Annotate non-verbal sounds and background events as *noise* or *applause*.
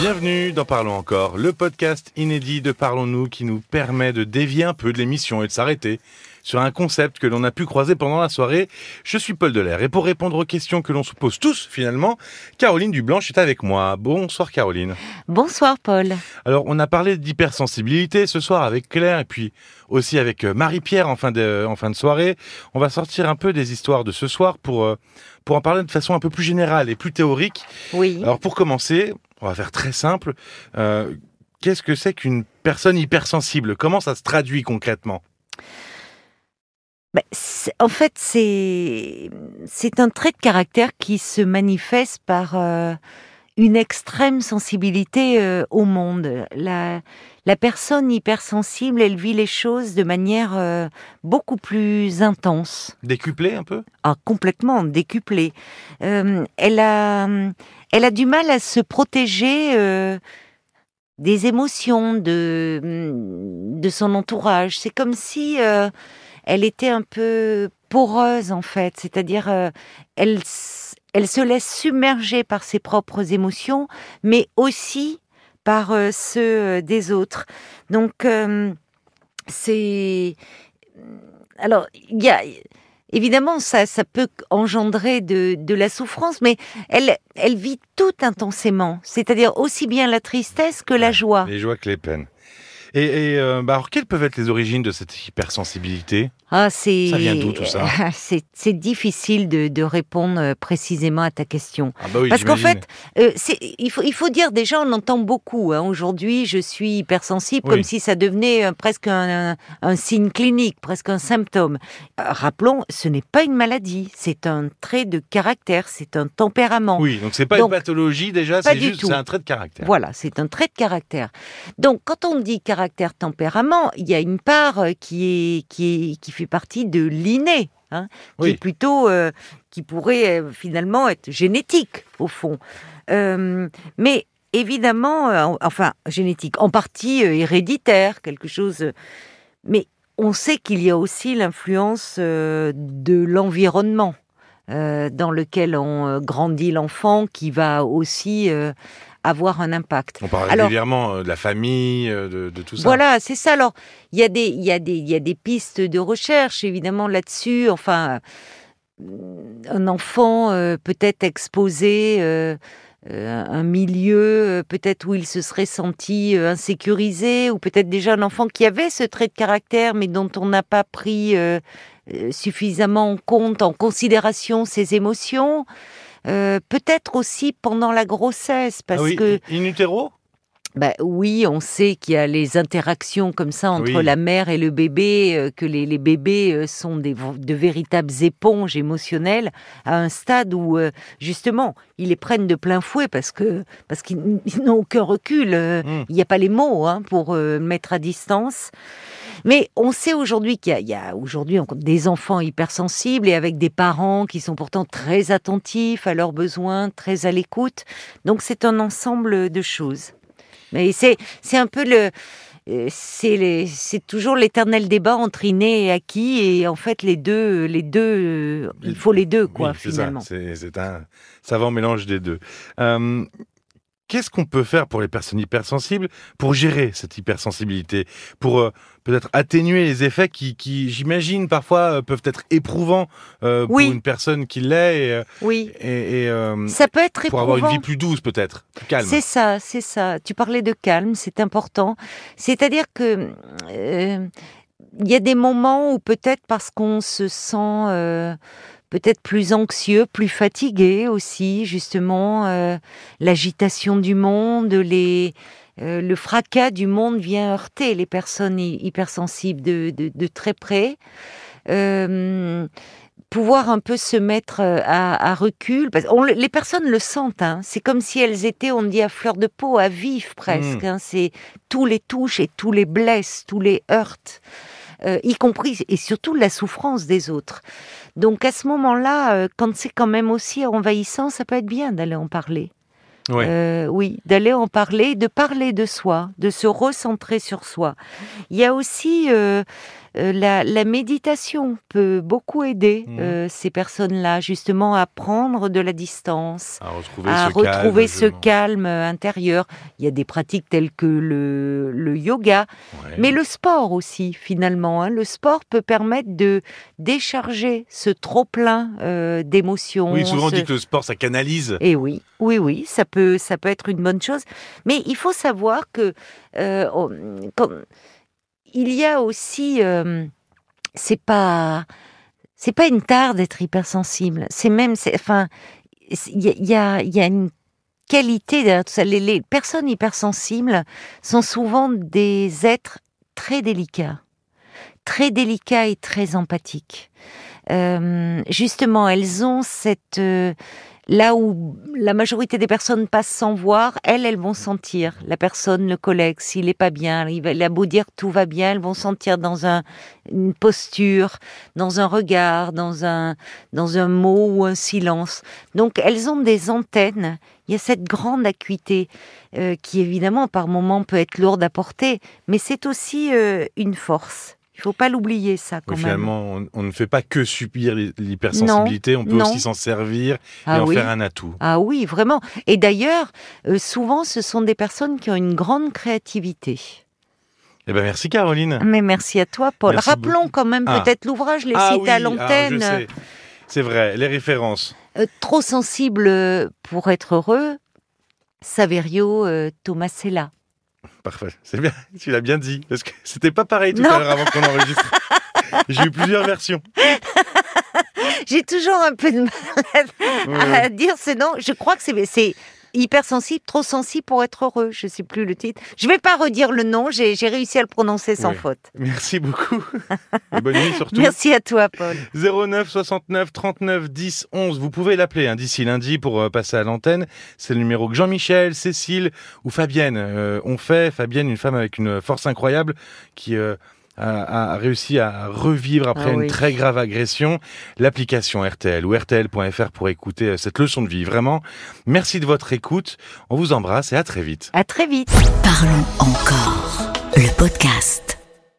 Bienvenue dans Parlons encore, le podcast inédit de Parlons-nous qui nous permet de dévier un peu de l'émission et de s'arrêter sur un concept que l'on a pu croiser pendant la soirée. Je suis Paul Delair et pour répondre aux questions que l'on se pose tous finalement, Caroline Dublanche est avec moi. Bonsoir Caroline. Bonsoir Paul. Alors on a parlé d'hypersensibilité ce soir avec Claire et puis aussi avec euh, Marie-Pierre en fin de, en fin de soirée. On va sortir un peu des histoires de ce soir pour, euh, pour en parler de façon un peu plus générale et plus théorique. Oui. Alors pour commencer, on va faire très simple. Euh, Qu'est-ce que c'est qu'une personne hypersensible? Comment ça se traduit concrètement? Ben, en fait, c'est un trait de caractère qui se manifeste par euh, une extrême sensibilité euh, au monde. La personne hypersensible, elle vit les choses de manière euh, beaucoup plus intense. Décuplé un peu? Ah, complètement décuplée. Euh, elle a, elle a du mal à se protéger euh, des émotions de de son entourage. C'est comme si elle était un peu poreuse en fait, c'est-à-dire elle elle se laisse submerger par ses propres émotions, mais aussi par euh, ceux euh, des autres. Donc euh, c'est alors il y a Évidemment, ça, ça peut engendrer de, de la souffrance, mais elle, elle vit tout intensément, c'est-à-dire aussi bien la tristesse que la joie. Les joies que les peines. Et, et, euh, bah alors, quelles peuvent être les origines de cette hypersensibilité? Ah, c'est Ça vient d'où, tout ça? *laughs* C'est c'est difficile de, de répondre euh, précisément à ta question. ah bah oui, Parce qu'en fait, euh, c'est- il, faut, il faut dire déjà, on entend beaucoup. hein, Aujourd'hui, je suis hypersensible, Oui. comme si ça devenait euh, presque un, un- un signe clinique, presque un symptôme. Rappelons, ce n'est pas une maladie, c'est un trait de caractère, c'est un tempérament. Oui, donc c'est pas Donc, une pathologie déjà, c'est juste c'est un trait de caractère. Voilà, c'est un trait de caractère. Donc, quand on dit caractère tempérament, il y a une part euh, qui est qui est qui fait partie de l'inné, hein, qui Oui. est plutôt euh, qui pourrait euh, finalement être génétique au fond. Euh, mais évidemment, en- enfin génétique, en partie héréditaire, quelque chose. mais on sait qu'il y a aussi l'influence de l'environnement dans lequel on grandit l'enfant, qui va aussi avoir un impact. On parle Alors- régulièrement euh, de la famille, euh, de, de tout ça. Voilà, c'est ça. Alors, il y a des, il y a des, il y a des pistes de recherche évidemment là-dessus. Enfin, euh, un enfant euh, peut être exposé. euh, euh, un milieu peut-être où il se serait senti euh, insécurisé ou peut-être déjà un enfant qui avait ce trait de caractère mais dont on n'a pas pris euh, suffisamment en compte, en considération ses émotions. Euh, peut-être aussi pendant la grossesse parce ah oui, que in utero? Bah, oui, on sait qu'il y a les interactions comme ça entre Oui. la mère et le bébé, euh, que les, les bébés euh, sont des, de véritables éponges émotionnelles à un stade où justement ils les prennent de plein fouet parce que parce qu'ils n'ont aucun recul. euh, Mm. Il n'y a pas les mots hein, pour mettre à distance. Mais on sait aujourd'hui qu'il y a, aujourd'hui des enfants hypersensibles et avec des parents qui sont pourtant très attentifs à leurs besoins, très à l'écoute. Donc c'est un ensemble de choses. Mais c'est c'est un peu le euh, c'est toujours l'éternel débat entre inné et acquis et en fait les deux les deux euh, il faut les deux quoi Oui, c'est ça, finalement. C'est un savant mélange des deux. Euh, Qu'est-ce qu'on peut faire pour les personnes hypersensibles pour gérer cette hypersensibilité, pour euh, peut-être atténuer les effets qui, qui j'imagine, parfois euh, peuvent être éprouvants euh, Oui. pour une personne qui l'est et, Oui, et, et, ça peut être pour avoir une éprouvant. vie plus douce peut-être, plus calme. C'est ça, c'est ça. Tu parlais de calme, c'est important. C'est-à-dire que il y a des moments où peut-être parce qu'on se sent peut-être plus anxieux, plus fatigué aussi, justement, euh, l'agitation du monde, les euh, le fracas du monde vient heurter les personnes hy- hypersensibles de, de, de très près. Euh, pouvoir un peu se mettre à, à recul. Parce on, le- les personnes le sentent. hein. C'est comme si elles étaient, on dit, à fleur de peau, à vif presque. Mm. hein. C'est tous les touches et tous les blesses, tous les heurts, euh, y compris et surtout la souffrance des autres. Donc à ce moment-là, euh, quand c'est quand même aussi envahissant, ça peut être bien d'aller en parler. Ouais. Euh, oui, d'aller en parler, de parler de soi, de se recentrer sur soi. Il y a aussi, euh, euh, la, la méditation peut beaucoup aider Mhm. euh, ces personnes-là, justement, à prendre de la distance, À retrouver à ce retrouver calme, ce justement. calme intérieur. Il y a des pratiques telles que le, le yoga, Ouais. mais le sport aussi, finalement. hein. Le sport peut permettre de décharger ce trop-plein euh, d'émotions. Oui, souvent on ce- dit que le sport, ça canalise. et oui, oui, oui, ça peut, ça peut être une bonne chose. Mais il faut savoir que on- il y a aussi, euh, c'est pas, c'est pas une tare d'être hypersensible. C'est même, enfin, il y a, y a, une qualité derrière tout ça. Les, les personnes hypersensibles sont souvent des êtres très délicats, très délicats et très empathiques. Euh, justement, elles ont cette euh, là où la majorité des personnes passent sans voir, elles, elles vont sentir la personne, le collègue, s'il est pas bien. Il a beau dire tout va bien, elles vont sentir dans un, une posture, dans un regard, dans un, dans un mot ou un silence. Donc, elles ont des antennes. Il y a cette grande acuité euh, qui, évidemment, par moments peut être lourde à porter, mais c'est aussi euh, une force. Il faut pas l'oublier, ça, quand Oui, même. finalement, on, on ne fait pas que subir l'hy- l'hypersensibilité, on peut non. aussi s'en servir et Ah en oui. faire un atout. Ah oui, vraiment. Et d'ailleurs, euh, souvent, ce sont des personnes qui ont une grande créativité. Eh ben merci Caroline. Mais merci à toi, Paul. Merci Rappelons beaucoup. quand même Ah. peut-être l'ouvrage, les ah cités oui, à je l'antenne. C'est vrai, les références. Euh, trop sensible pour être heureux. Saverio euh, Tomasella. Parfait, c'est bien, *laughs* tu l'as bien dit. Parce que c'était pas pareil tout Non. à l'heure avant qu'on enregistre. *laughs* J'ai eu plusieurs versions. J'ai toujours un peu de mal Ouais. à dire ce nom. Je crois que c'est- c'est hypersensible, trop sensible pour être heureux. Je sais plus le titre. Je vais pas redire le nom. J'ai j'ai réussi à le prononcer sans Oui. faute. *laughs* Merci beaucoup. Et bonne nuit surtout. Merci à toi, Paul. 09 69 39 10 11. Vous pouvez l'appeler hein, d'ici lundi pour euh, passer à l'antenne. C'est le numéro que Jean-Michel, Cécile ou Fabienne euh, ont fait. Fabienne, une femme avec une force incroyable qui euh, a, a réussi à revivre après Ah une oui. très grave agression. L'application RTL ou RTL.fr pour écouter euh, cette leçon de vie. Vraiment, merci de votre écoute. On vous embrasse et à très vite. À très vite. Parlons encore. Le podcast.